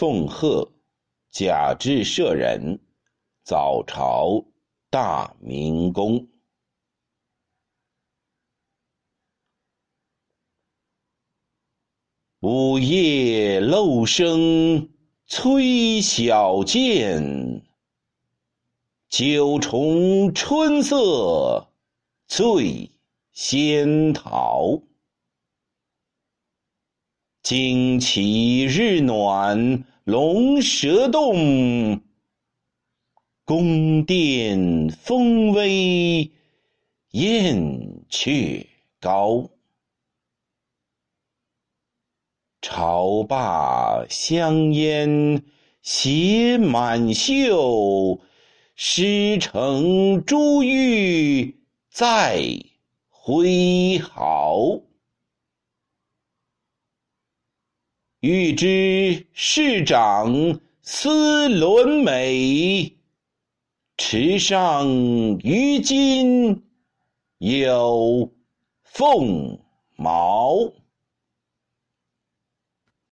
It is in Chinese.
奉贺，甲至舍人，早朝大明宫。午夜漏声催晓见，九重春色醉仙桃。旌旗日暖龙蛇动，宫殿风微燕雀高。朝罢香烟携满袖，诗成珠玉在挥毫。欲知市长思伦美，池上鱼今有凤毛。